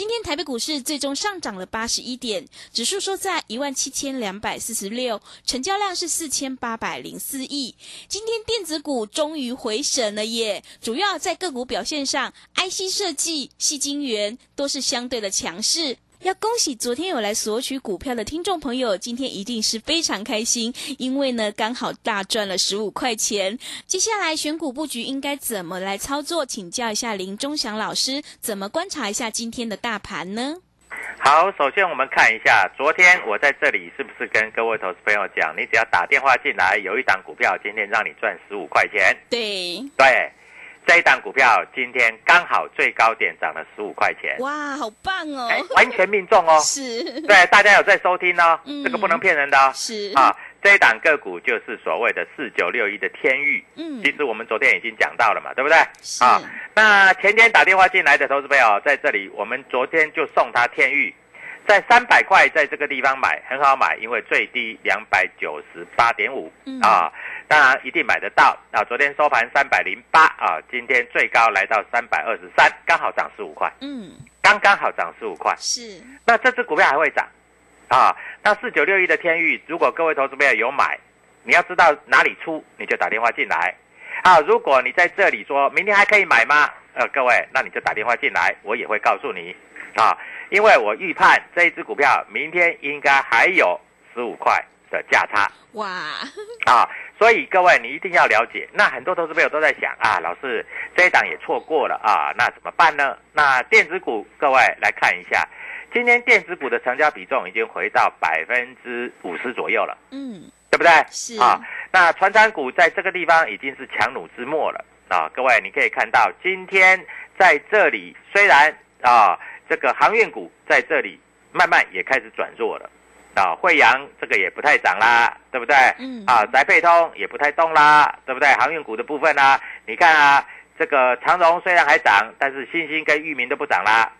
今天台北股市最终上涨了八十一点，指数收在一万七千两百四十六，成交量是四千八百零四亿。今天电子股终于回神了耶！主要在个股表现上，IC 设计、细晶圆都是相对的强势。要恭喜昨天有来索取股票的听众朋友，今天一定是非常开心，因为呢刚好大赚了十五块钱。接下来选股布局应该怎么来操作？请教一下林忠祥老师，怎么观察一下今天的大盘呢？好，首先我们看一下，昨天我在这里是不是跟各位投资朋友讲，你只要打电话进来，有一档股票今天让你赚十五块钱。对，对，这一档股票今天刚好最高点涨了十五块钱，哇，好棒哦！哎，完全命中哦。是，对，大家有在收听哦，嗯这个不能骗人的哦。是啊，这一档个股就是所谓的四九六一的天域。嗯其实我们昨天已经讲到了嘛，对不对？是啊，那前天打电话进来的投资朋友，在这里我们昨天就送他天域，在三百块在这个地方买很好买，因为最低两百九十八点五嗯啊，当然一定买得到啊。昨天收盘三百零八啊，今天最高来到三百二十三，刚好涨十五块，嗯，刚刚好涨十五块。是，那这只股票还会涨啊？那四九六一的天域，如果各位投资朋友有买，你要知道哪里出，你就打电话进来啊。如果你在这里说明天还可以买吗？呃，各位，那你就打电话进来，我也会告诉你啊，因为我预判这一只股票明天应该还有十五块的价差。哇，啊，所以各位你一定要了解。那很多投资朋友都在想啊，老师这一档也错过了啊，那怎么办呢？那电子股，各位来看一下，今天电子股的成交比重已经回到百分之五十左右了，嗯，对不对？是啊，那传产股在这个地方已经是强弩之末了啊。各位你可以看到，今天在这里虽然啊，这个航运股在这里慢慢也开始转弱了。啊，惠阳这个也不太涨啦，对不对？嗯啊，宅配通也不太动啦，对不对？航运股的部分呢、你看啊，这个长荣虽然还涨，但是新兴跟域名都不涨啦。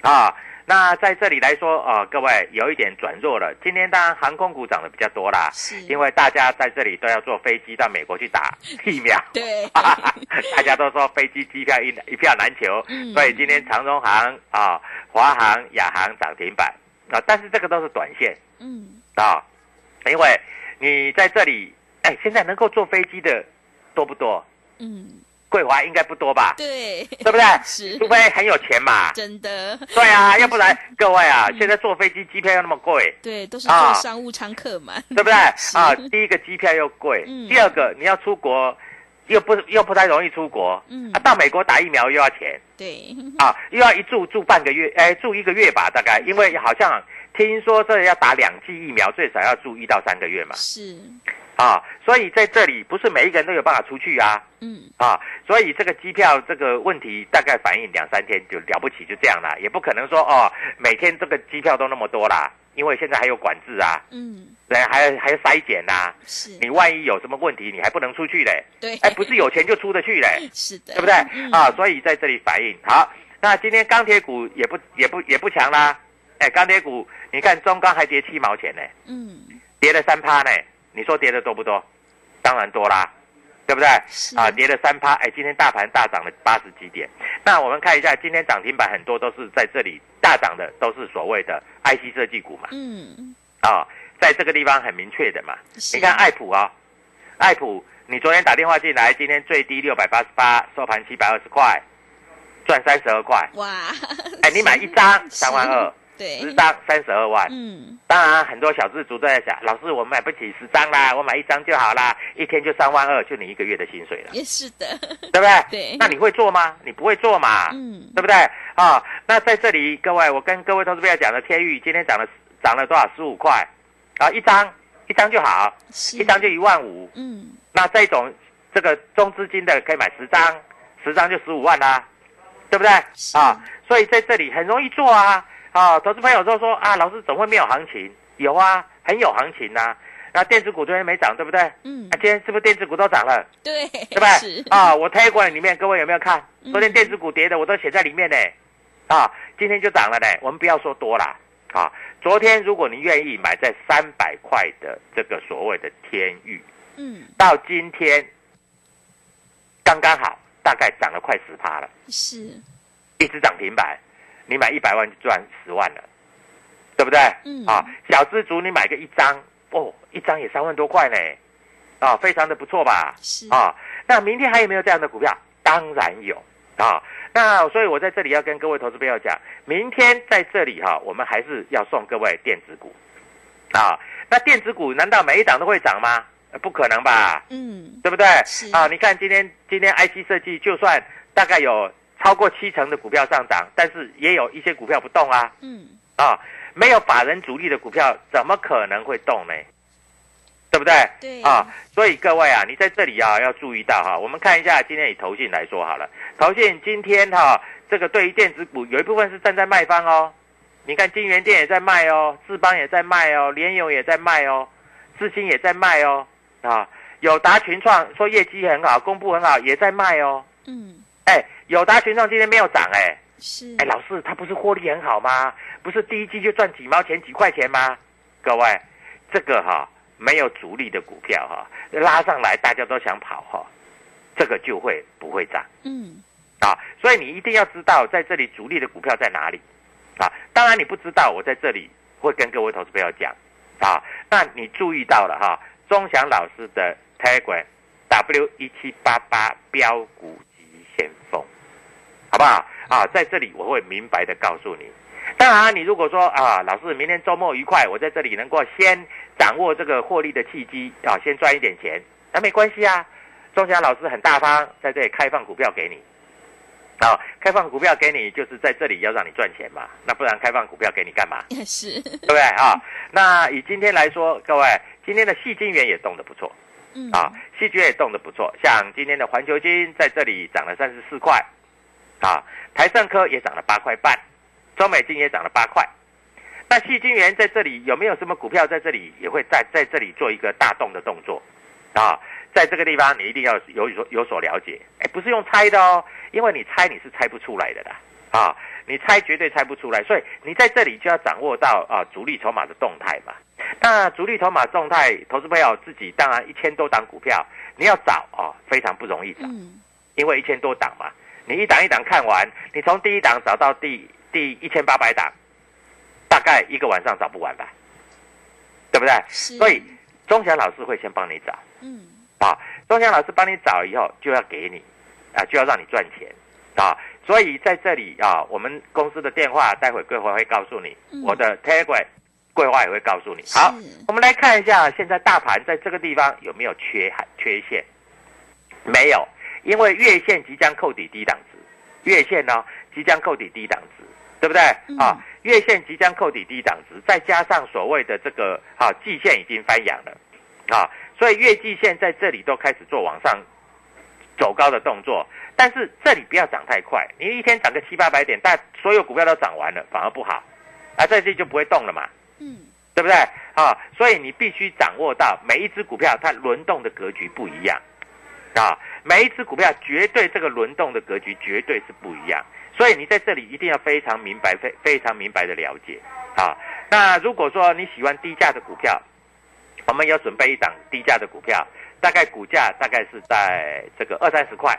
啊，那在这里来说，呃，各位有一点转弱了。今天当然航空股涨得比较多啦，是，因为大家在这里都要坐飞机到美国去打 疫苗。对，大家都说飞机机票一一票难求，嗯所以今天长荣航啊、华航、亚航涨停板啊，但是这个都是短线嗯，啊，因为你在这里，哎，现在能够坐飞机的多不多？嗯，桂华应该不多吧？对，对不对？是除非很有钱嘛。真的，对啊，要不然 各位啊，现在坐飞机机票又那么贵，对，都是啊做商务舱客嘛，对不对？啊，第一个机票又贵，嗯第二个你要出国又不又不太容易出国，嗯。啊，到美国打疫苗又要钱。对，啊，又要一住住半个月，哎，住一个月吧，大概，因为好像听说这要打两剂疫苗，最少要住一到三个月嘛。是，啊，所以在这里不是每一个人都有办法出去啊。嗯，啊，所以这个机票这个问题大概反映两三天就了不起，就这样啦，也不可能说哦，每天这个机票都那么多啦，因为现在还有管制啊，嗯，对，还还要筛检呐，是，你万一有什么问题，你还不能出去嘞，对，哎，不是有钱就出得去嘞，是的，对不对？嗯。啊，所以在这里反映。好。那今天钢铁股也不也不也不强啦，哎，钢铁股你看中钢还跌七毛钱呢，嗯，跌了三趴呢，你说跌的多不多？当然多啦，对不对？是啊，跌了三趴，哎，今天大盘大涨了八十几点。那我们看一下，今天涨停板很多都是在这里大涨的，都是所谓的 IC 设计股嘛，嗯，啊，在这个地方很明确的嘛。是你看爱普啊、爱普，你昨天打电话进来，今天最低六百八十八，收盘七百二十块，赚三十二块。哇，哎，你买一张 三万二，对，十张三十二万。嗯，当然，很多小资族都在想，老师，我买不起十张啦，我买一张就好啦，一天就三万二，就你一个月的薪水了，也是的，对不对？对那你会做吗？你不会做嘛，嗯，对不对？啊，那在这里，各位，我跟各位投资朋友讲的，天域今天涨了涨了多少？十五块啊，一张一张就好，一张就一万五。嗯，那这种这个中资金的可以买十张，十张就十五万啦，对不对？啊，所以在这里很容易做啊。啊，投资朋友都说啊，老师怎么会没有行情？有啊，很有行情呐、那电子股昨天没涨，对不对？嗯啊，，今天是不是电子股都涨了？对，对不是对？，啊，我推过里面，各位有没有看？嗯昨天电子股跌的我都写在里面呢。啊，今天就涨了呢。我们不要说多啦。啊，昨天如果你愿意买在三百块的这个所谓的天域，嗯，到今天刚刚好，大概涨了快十趴了，是，一直涨停板，你买一百万就赚十万了，对不对？嗯啊，小资族你买个一张，哦，一张也三万多块呢，啊，非常的不错吧？是，啊，那明天还有没有这样的股票？当然有啊。那所以我在这里要跟各位投资朋友讲，明天在这里哈、我们还是要送各位电子股啊。那电子股难道每一档都会涨吗？呃不可能吧？嗯，对不对？是啊，你看今天今天 IC 设计就算大概有超过七成的股票上涨，但是也有一些股票不动啊。嗯，啊，没有法人主力的股票怎么可能会动呢？对不对？对。啊，所以各位啊，你在这里啊要注意到哈、我们看一下今天以投信来说好了，投信今天哈、这个对于电子股有一部分是站在卖方哦，你看金源店也在卖哦，智邦也在卖哦，联友也在卖哦，智新也在卖哦，啊，友达群创说业绩很好，公布很好，也在卖哦。嗯，哎，友达群众今天没有涨哎，是，哎，老师他不是获利很好吗？不是第一季就赚几毛钱几块钱吗？各位，这个哈、没有主力的股票哈、拉上来大家都想跑哈、这个就会不会涨。嗯，啊，所以你一定要知道在这里主力的股票在哪里啊。当然你不知道，我在这里会跟各位投资朋友讲啊。那你注意到了哈，钟祥老师的 Telegram W 一七八八标股急先锋，好不好？啊，在这里我会明白的告诉你。当然，你如果说啊，老师明天周末愉快，我在这里能够先掌握这个获利的契机啊，先赚一点钱，那没关系啊。钟祥老师很大方，在这里开放股票给你。啊、开放股票给你，就是在这里要让你赚钱嘛，那不然开放股票给你干嘛？也 是，对不对啊？那以今天来说，各位，今天的细金元也动得不错嗯，啊，细金元也动得不错，像今天的环球金在这里涨了三十四块，啊，台盛科也涨了八块半，中美金也涨了八块。那细金元在这里有没有什么股票在这里也会在在这里做一个大动的动作啊？在这个地方你一定要有所有所了解，哎，不是用猜的哦，因为你猜你是猜不出来的啦，啊，你猜绝对猜不出来，所以你在这里就要掌握到啊主力筹码的动态嘛。那主力筹码动态，投资朋友自己当然一千多档股票，你要找啊非常不容易找，嗯，因为一千多档嘛，你一档一档看完，你从第一档找到第第一千八百档，大概一个晚上找不完吧，对不对？是，所以钟祥老师会先帮你找。嗯，啊，钟祥老师帮你找以后，就要给你啊，就要让你赚钱啊。所以在这里啊，我们公司的电话待会桂花会告诉你，嗯我的 Telegram 桂花也会告诉你。好，我们来看一下现在大盘在这个地方有没有缺缺陷？没有，因为月线即将扣底低档值，月线呢即将扣底低档值，对不对？嗯啊，月线即将扣底低档值，再加上所谓的这个啊季线已经翻阳了，啊，所以月季线在这里都开始做往上走高的动作，但是这里不要涨太快，你一天涨个七八百点，但所有股票都涨完了，反而不好，啊，在这里就不会动了嘛。嗯，对不对？啊，所以你必须掌握到每一只股票它轮动的格局不一样，啊，每一只股票绝对这个轮动的格局绝对是不一样，所以你在这里一定要非常明白、非非常明白的了解啊。那如果说你喜欢低价的股票，我们有准备一档低价的股票，大概股价大概是在这个二三十块。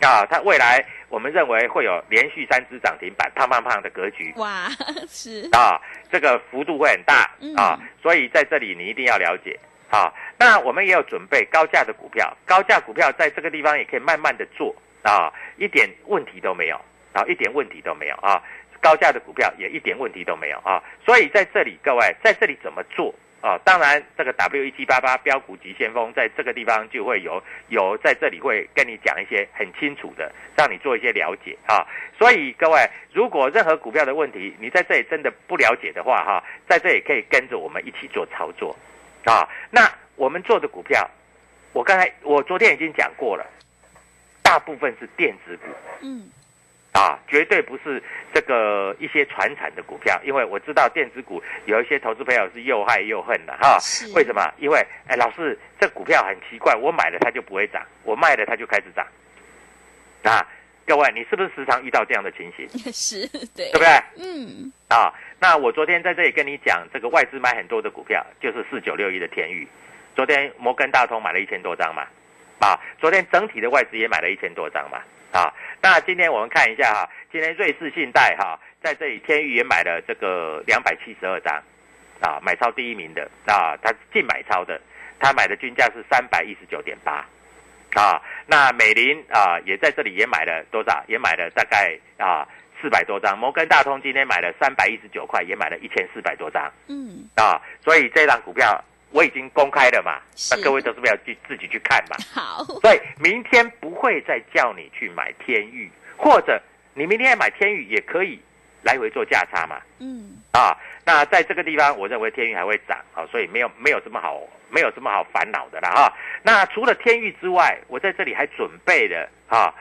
啊，它未来我们认为会有连续三只涨停板，胖胖胖的格局。哇，是，啊，这个幅度会很大嗯啊，所以在这里你一定要了解啊。那我们也有准备高价的股票，高价股票在这个地方也可以慢慢的做啊，一点问题都没有啊，一点问题都没有啊。高价的股票也一点问题都没有啊，所以在这里各位在这里怎么做啊？当然，这个 W 一七八八标股急先锋在这个地方就会有有在这里会跟你讲一些很清楚的，让你做一些了解啊。所以各位，如果任何股票的问题你在这里真的不了解的话哈，在这里可以跟着我们一起做操作啊。那我们做的股票，我刚才我昨天已经讲过了，大部分是电子股。嗯，啊，绝对不是这个一些传产的股票，因为我知道电子股有一些投资朋友是又爱又恨的哈是。为什么？因为哎，老师，这股票很奇怪，我买了它就不会涨，我卖了它就开始涨。啊，各位，你是不是时常遇到这样的情形？是，对对不，对？嗯，啊，那我昨天在这里跟你讲，这个外资买很多的股票，就是四九六一的天域。昨天摩根大通买了一千多张嘛，啊，昨天整体的外资也买了一千多张嘛，啊，那今天我们看一下哈，今天瑞士信贷哈在这里天域也买了这个两百七十二张，啊，买超第一名的啊，他净买超的，他买的均价是三百一十九点八。啊，那美林啊也在这里也买了多少？也买了大概啊四百多张。摩根大通今天买了三百一十九块，也买了一千四百多张嗯，啊。所以这档股票我已经公开了嘛，那各位都是不要去自己去看嘛？好，所以明天不会再叫你去买天域，或者你明天买天域也可以来回做价差嘛。嗯，啊，那在这个地方，我认为天域还会涨啊，所以没有没有什么好没有什么好烦恼的啦哈。那除了天域之外，我在这里还准备了啊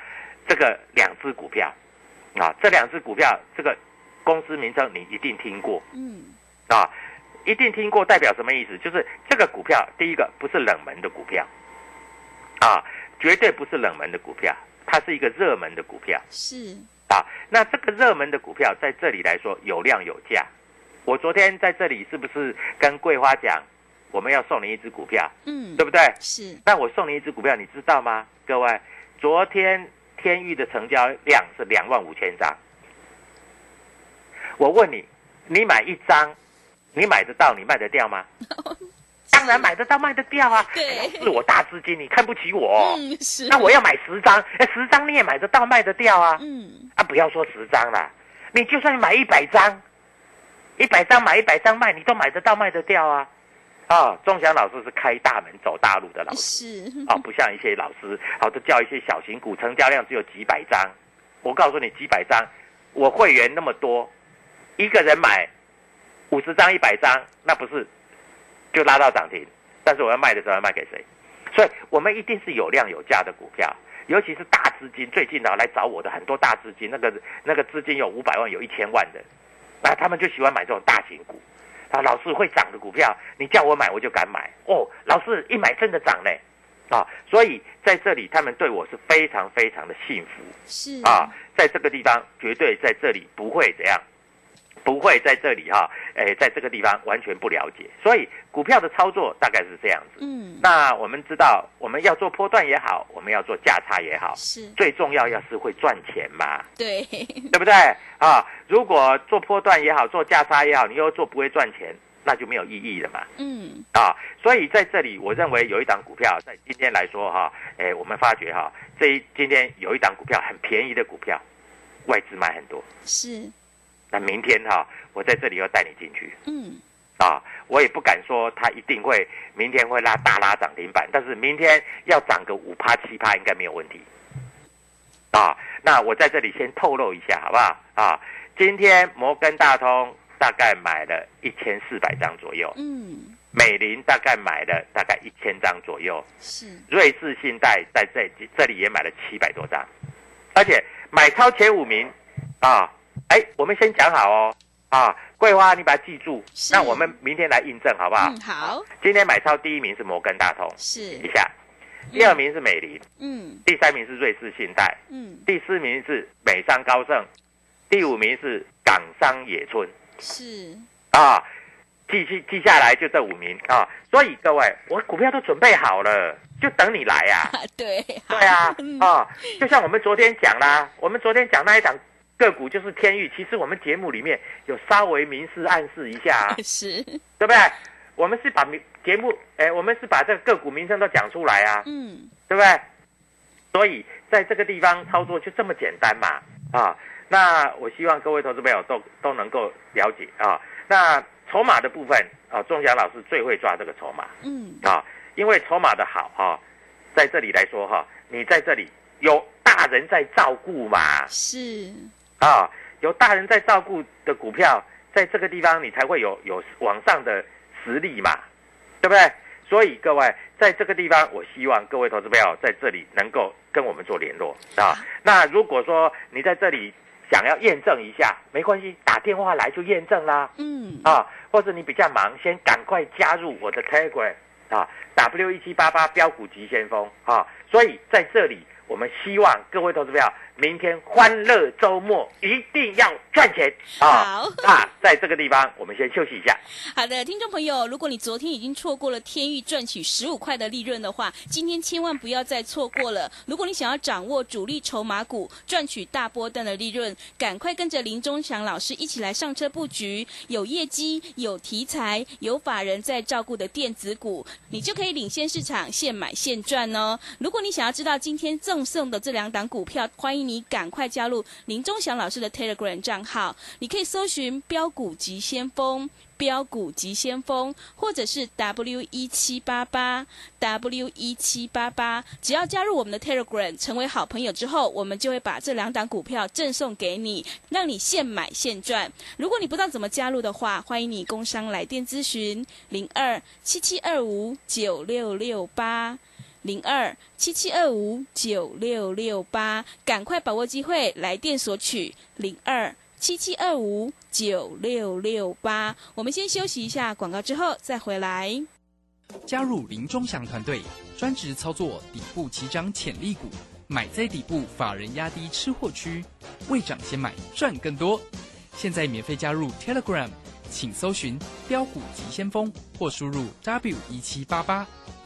这个两只股票啊，这两只股票这个公司名称你一定听过嗯，啊，一定听过，代表什么意思？就是这个股票第一个不是冷门的股票啊，绝对不是冷门的股票，它是一个热门的股票。是，啊，那这个热门的股票在这里来说有量有价。我昨天在这里是不是跟桂花讲，我们要送你一只股票，嗯，对不对？是，那我送你一只股票，你知道吗？各位，昨天天域的成交量是两万五千张。我问你，你买一张，你买得到，你卖得掉吗？当然买得到，卖得掉啊！对是我大资金，你看不起我。嗯，是，那我要买十张，哎，十张你也买得到，卖得掉啊。嗯，啊，不要说十张啦，你就算买一百张，一百张买一百张卖，你都买得到卖得掉啊！啊，钟祥老师是开大门走大路的老师是，啊，不像一些老师啊，都叫一些小型股，成交量只有几百张。我告诉你，几百张，我会员那么多，一个人买五十张、一百张，那不是就拉到涨停？但是我要卖的时候要卖给谁？所以我们一定是有量有价的股票，尤其是大资金。最近呢来找我的很多大资金，那个那个资金有五百万、有一千万的，那他们就喜欢买这种大型股。啊，老师会涨的股票，你叫我买我就敢买哦。老师一买真的涨嘞，啊，所以在这里他们对我是非常非常的幸福。是，啊，在这个地方绝对在这里不会怎样，不会在这里哈、诶，在这个地方完全不了解，所以股票的操作大概是这样子。嗯，那我们知道，我们要做波段也好，我们要做价差也好，是，最重要要是会赚钱嘛，对，对不对？啊，如果做波段也好，做价差也好，你又做不会赚钱，那就没有意义了嘛。嗯，啊，所以在这里，我认为有一档股票在今天来说哈，哎，我们发觉哈，这一今天有一档股票很便宜的股票，外资买很多。是，那明天哈，我在这里要带你进去。嗯，啊，我也不敢说它一定会明天会拉大拉涨停板，但是明天要涨个五趴七趴应该没有问题。啊，那我在这里先透露一下好不好？啊，今天摩根大通大概买了一千四百张左右，嗯，美林大概买了大概一千张左右，是，瑞士信贷在这这里也买了七百多张，而且买超前五名啊，哎，我们先讲好哦，啊，桂花你把它记住，那我们明天来印证好不好？嗯，好，今天买超第一名是摩根大通，是。一，下，第二名是美林，嗯。第三名是瑞士信贷，嗯，第四名是美商高盛，第五名是港商野村。是，啊，记记记下来就这五名。啊。所以各位，我股票都准备好了，就等你来呀、啊，对，好对啊 嗯，啊，就像我们昨天讲啦，我们昨天讲那一档个股就是天域，其实我们节目里面有稍微明示暗示一下、啊，是，对不对？我们是把名节目，哎，我们是把这个个股名称都讲出来啊，嗯，对不对？所以在这个地方操作就这么简单嘛，啊，那我希望各位投资朋友都都能够了解啊。那筹码的部分啊，钟祥老师最会抓这个筹码。嗯，啊，因为筹码的好哈、在这里来说哈、你在这里有大人在照顾嘛，是，啊，有大人在照顾的股票，在这个地方你才会有有往上的实力嘛，对不对？所以各位在这个地方，我希望各位投资朋友在这里能够跟我们做联络啊。那如果说你在这里想要验证一下，没关系，打电话来就验证啦嗯，啊。或者你比较忙，先赶快加入我的 Telegram 啊，W 一七八八标股急先锋啊。所以在这里，我们希望各位投资朋友明天欢乐周末一定要赚钱啊！好那在这个地方，我们先休息一下。好的，听众朋友，如果你昨天已经错过了天域赚取十五块的利润的话，今天千万不要再错过了。如果你想要掌握主力筹码股赚取大波段的利润，赶快跟着林忠祥老师一起来上车布局，有业绩、有题材、有法人在照顾的电子股，你就可以领先市场，现买现赚哦。如果你想要知道今天赠送的这两档股票，欢迎你赶快加入林忠祥老师的 Telegram 账号，你可以搜寻“标股急先锋”。标股急先锋，或者是 W 一七八八 W 一七八八，只要加入我们的 Telegram 成为好朋友之后，我们就会把这两档股票赠送给你，让你现买现赚。如果你不知道怎么加入的话，欢迎你工商来电咨询零二七七二五九六六八。零二七七二五九六六八，赶快把握机会，来电索取零二七七二五九六六八。我们先休息一下广告，之后再回来。加入林忠祥团队，专职操作底部起涨潜力股，买在底部，法人压低吃货区，未涨先买赚更多。现在免费加入 Telegram，请搜寻“标股急先锋”或输入 W 一七八八，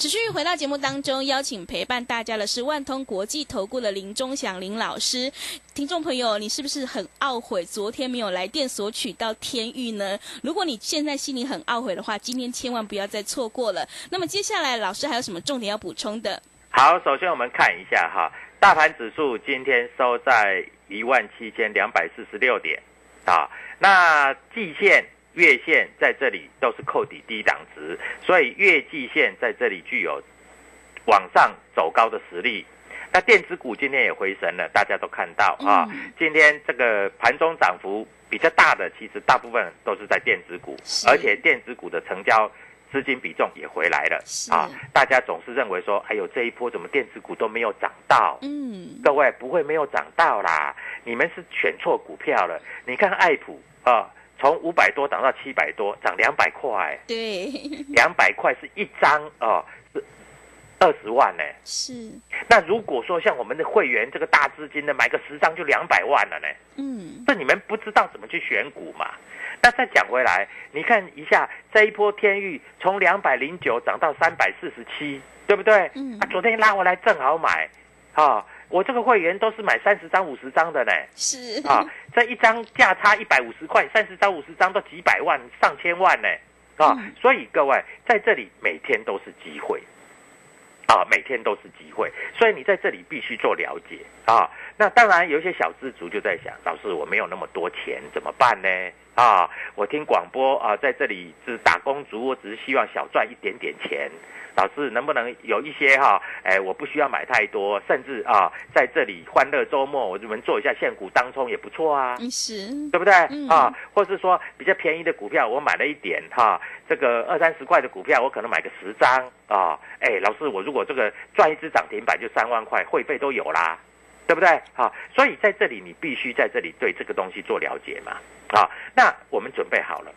持续回到节目当中，邀请陪伴大家的是万通国际投顾的林忠祥林老师。听众朋友，你是不是很懊悔昨天没有来电索取到天域呢？如果你现在心里很懊悔的话，今天千万不要再错过了。那么接下来，老师还有什么重点要补充的？好，首先我们看一下哈，大盘指数今天收在一万七千两百四十六点啊，那季线、月线在这里都是扣底低档值，所以月季线在这里具有往上走高的实力。那电子股今天也回神了，大家都看到啊，嗯今天这个盘中涨幅比较大的，其实大部分都是在电子股，而且电子股的成交资金比重也回来了是啊。大家总是认为说，哎呦，这一波怎么电子股都没有涨到？嗯，各位不会没有涨到啦，你们是选错股票了。你看爱普啊，从五百多涨到七百多，涨两百块，对，两百块是一张哦，是二十万呢。是，那如果说像我们的会员这个大资金的买个十张就两百万了呢，嗯，这你们不知道怎么去选股嘛？那再讲回来，你看一下这一波天域从两百零九涨到三百四十七，对不对？嗯啊，昨天拉回来正好买，啊，我这个会员都是买三十张、五十张的呢，是，啊，这一张价差一百五十块，三十张、五十张都几百万、上千万呢，啊，嗯。所以各位在这里每天都是机会，啊，每天都是机会，所以你在这里必须做了解。啊。那当然有一些小资族就在想，老师我没有那么多钱怎么办呢？啊，我听广播啊，在这里是打工族，我只是希望小赚一点点钱。老师能不能有一些哈？哎，我不需要买太多，甚至啊，在这里欢乐周末，我们做一下现股当冲也不错啊，是，对不对？嗯啊，或是说比较便宜的股票，我买了一点哈，这个二三十块的股票，我可能买个十张啊。哎，老师，我如果这个赚一只涨停板就三万块，会费都有啦，对不对？啊，所以在这里你必须在这里对这个东西做了解嘛。啊，那我们准备好了。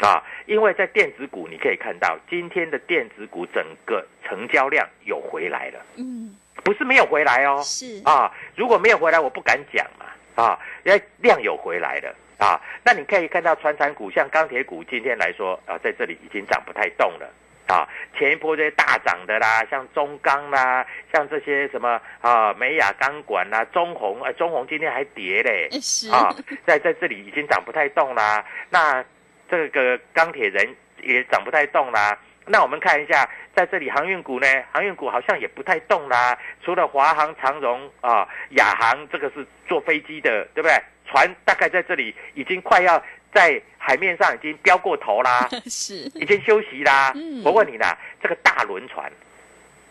啊，因为在电子股，你可以看到今天的电子股整个成交量有回来了，嗯，不是没有回来哦。是，啊，如果没有回来，我不敢讲嘛。啊，因为量有回来了啊。那你可以看到传产股，像钢铁股，今天来说啊，在这里已经涨不太动了。啊，前一波这些大涨的啦，像中钢啦，像这些什么啊，美亚钢管啦，中红，哎，中红今天还跌嘞。啊，在在这里已经涨不太动啦。那这个钢铁人也涨不太动啦。那我们看一下，在这里航运股呢，航运股好像也不太动啦。除了华航、长荣啊、亚航，这个是坐飞机的，对不对？船大概在这里已经快要在海面上已经飙过头啦，是，已经休息啦。嗯我问你啦，这个大轮船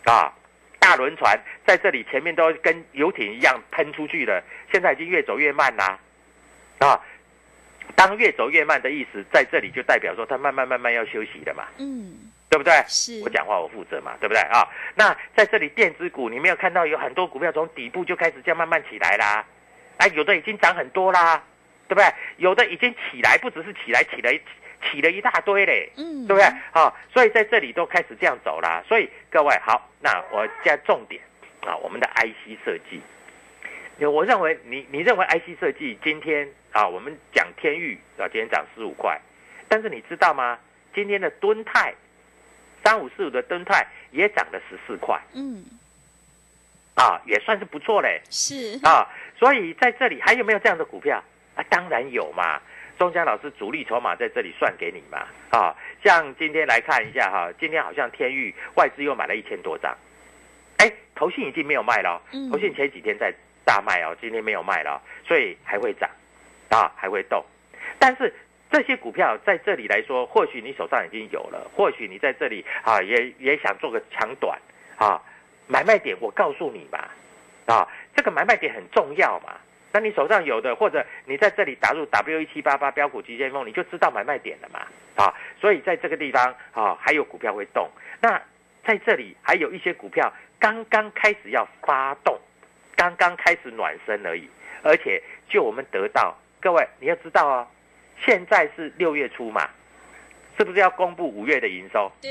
啊，大轮船在这里前面都跟游艇一样喷出去了，现在已经越走越慢啦。啊，当越走越慢的意思，在这里就代表说它慢慢慢慢要休息了嘛，嗯，对不对？是我讲话我负责嘛，对不对啊？那在这里电子股，你没有看到有很多股票从底部就开始这样慢慢起来啦，啊，有的已经涨很多啦，对不对？有的已经起来，不只是起来，起来起了一大堆嘞，嗯，对不对？啊，所以在这里都开始这样走啦。所以各位好，那我加重点啊，我们的 IC 设计，我认为你你认为 IC 设计今天啊，我们讲天域啊，今天涨十五块，但是你知道吗？今天的敦泰三五四五的敦泰也涨了十四块嗯，啊，也算是不错嘞是，啊。所以在这里还有没有这样的股票啊？当然有嘛。钟江老师主力筹码在这里算给你嘛啊，像今天来看一下哈，今天好像天域外资又买了一千多张，哎，投信已经没有卖了哦，嗯投信前几天在大卖哦，今天没有卖了哦，所以还会涨啊，还会动。但是这些股票在这里来说，或许你手上已经有了，或许你在这里啊也也想做个强短啊，买卖点我告诉你嘛，啊，这个买卖点很重要嘛。那你手上有的，或者你在这里打入 W 一七八八标股急先锋，你就知道买卖点了嘛，啊，所以在这个地方啊，还有股票会动。那在这里还有一些股票刚刚开始要发动，刚刚开始暖身而已，而且就我们得到，各位你要知道哦，现在是六月初嘛，是不是要公布五月的营收？对，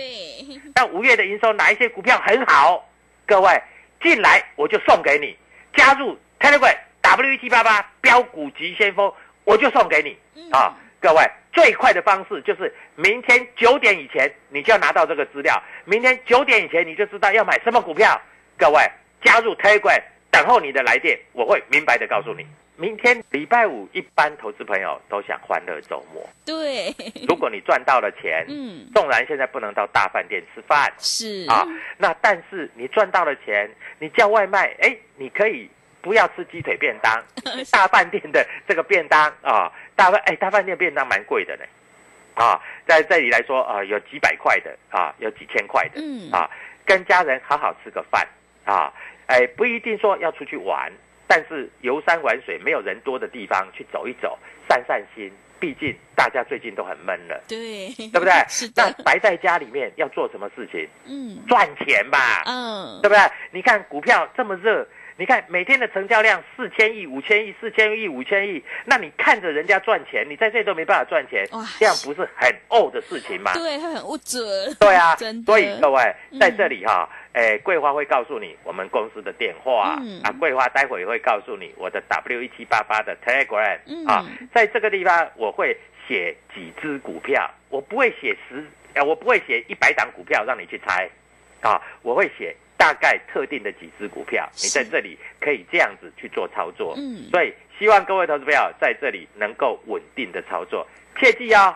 那五月的营收哪一些股票很好？各位进来我就送给你，加入 Telegram W 一七八八标股急先锋，我就送给你嗯啊！各位最快的方式就是明天九点以前你就要拿到这个资料，明天九点以前你就知道要买什么股票。各位加入 Telegram 等候你的来电，我会明白的告诉你。明天礼拜五，一般投资朋友都想欢乐周末。对，如果你赚到了钱，嗯，纵然现在不能到大饭店吃饭，是啊，那但是你赚到了钱，你叫外卖，哎，你可以不要吃鸡腿便当，大饭店的这个便当啊，大饭哎大饭店便当蛮贵的呢，啊，在这里来说啊，有几百块的啊，有几千块的，嗯啊，跟家人好好吃个饭啊，哎，不一定说要出去玩，但是游山玩水，没有人多的地方去走一走，散散心。毕竟大家最近都很闷了，对，对不对？是那的，宅在家里面要做什么事情？嗯赚钱吧，嗯对，不对？你看股票这么热，你看每天的成交量四千亿、五千亿、四千亿、五千亿，那你看着人家赚钱，你在这里都没办法赚钱哇，这样不是很怄的事情吗？对，他很不准，对啊，真的，所以各位嗯。在这里哈，哎，桂花会告诉你我们公司的电话嗯。啊，桂花待会会告诉你我的 W 一七八八的 Telegram 嗯。啊，在这个地方我会写几只股票，我不会写十，呃，我不会写一百档股票让你去猜啊，我会写大概特定的几只股票，你在这里可以这样子去做操作。嗯所以希望各位投资朋友在这里能够稳定的操作，切记哦，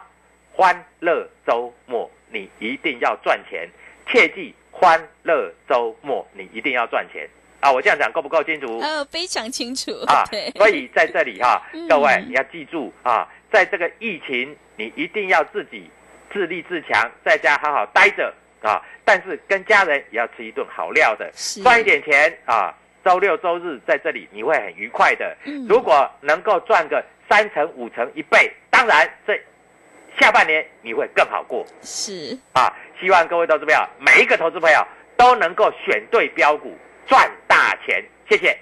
欢乐周末你一定要赚钱，切记欢乐周末，你一定要赚钱啊！我这样讲够不够清楚？呃，非常清楚啊对，，所以在这里哈、嗯 各位你要记住啊，在这个疫情，你一定要自己自立自强，在家好好待着啊。但是跟家人也要吃一顿好料的，赚一点钱啊。周六周日在这里你会很愉快的。嗯如果能够赚个三成、五成、一倍，当然这下半年你会更好过是。啊。希望各位投资朋友，每一个投资朋友都能够选对标股，赚大钱。谢谢。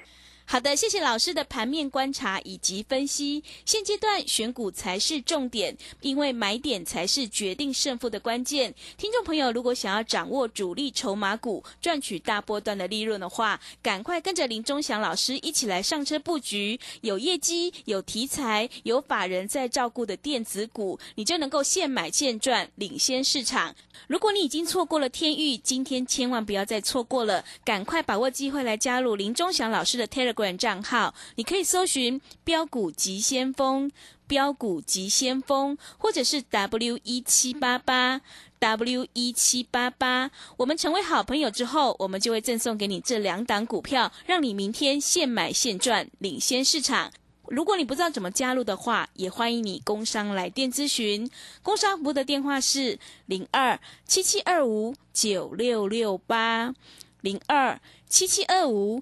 好的，谢谢老师的盘面观察以及分析。现阶段选股才是重点，因为买点才是决定胜负的关键。听众朋友，如果想要掌握主力筹码股，赚取大波段的利润的话，赶快跟着林忠祥老师一起来上车布局，有业绩、有题材、有法人在照顾的电子股，你就能够现买现赚，领先市场。如果你已经错过了天域，今天千万不要再错过了，赶快把握机会来加入林忠祥老师的 Telegram 账号。你可以搜寻“标股急先锋”、“标股急先锋”，或者是 W 一七八八。W 一七八八，我们成为好朋友之后，我们就会赠送给你这两档股票，让你明天现买现赚，领先市场。如果你不知道怎么加入的话，也欢迎你工商来电咨询。工商服务的电话是零二七七二五九六六八零二七七二五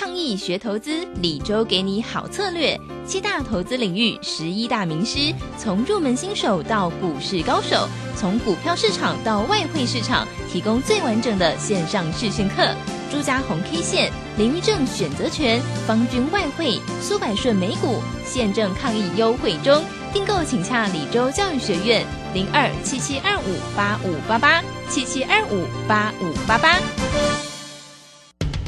抗疫学投资，李周给你好策略。七大投资领域，十一大名师，从入门新手到股市高手，从股票市场到外汇市场，提供最完整的线上视讯课。朱家红 K 线、林玉正选择权、方军外汇、苏百顺美股，现正抗疫优惠中，订购请洽李州教育学院零二七七二五八五八八七七二五八五八八。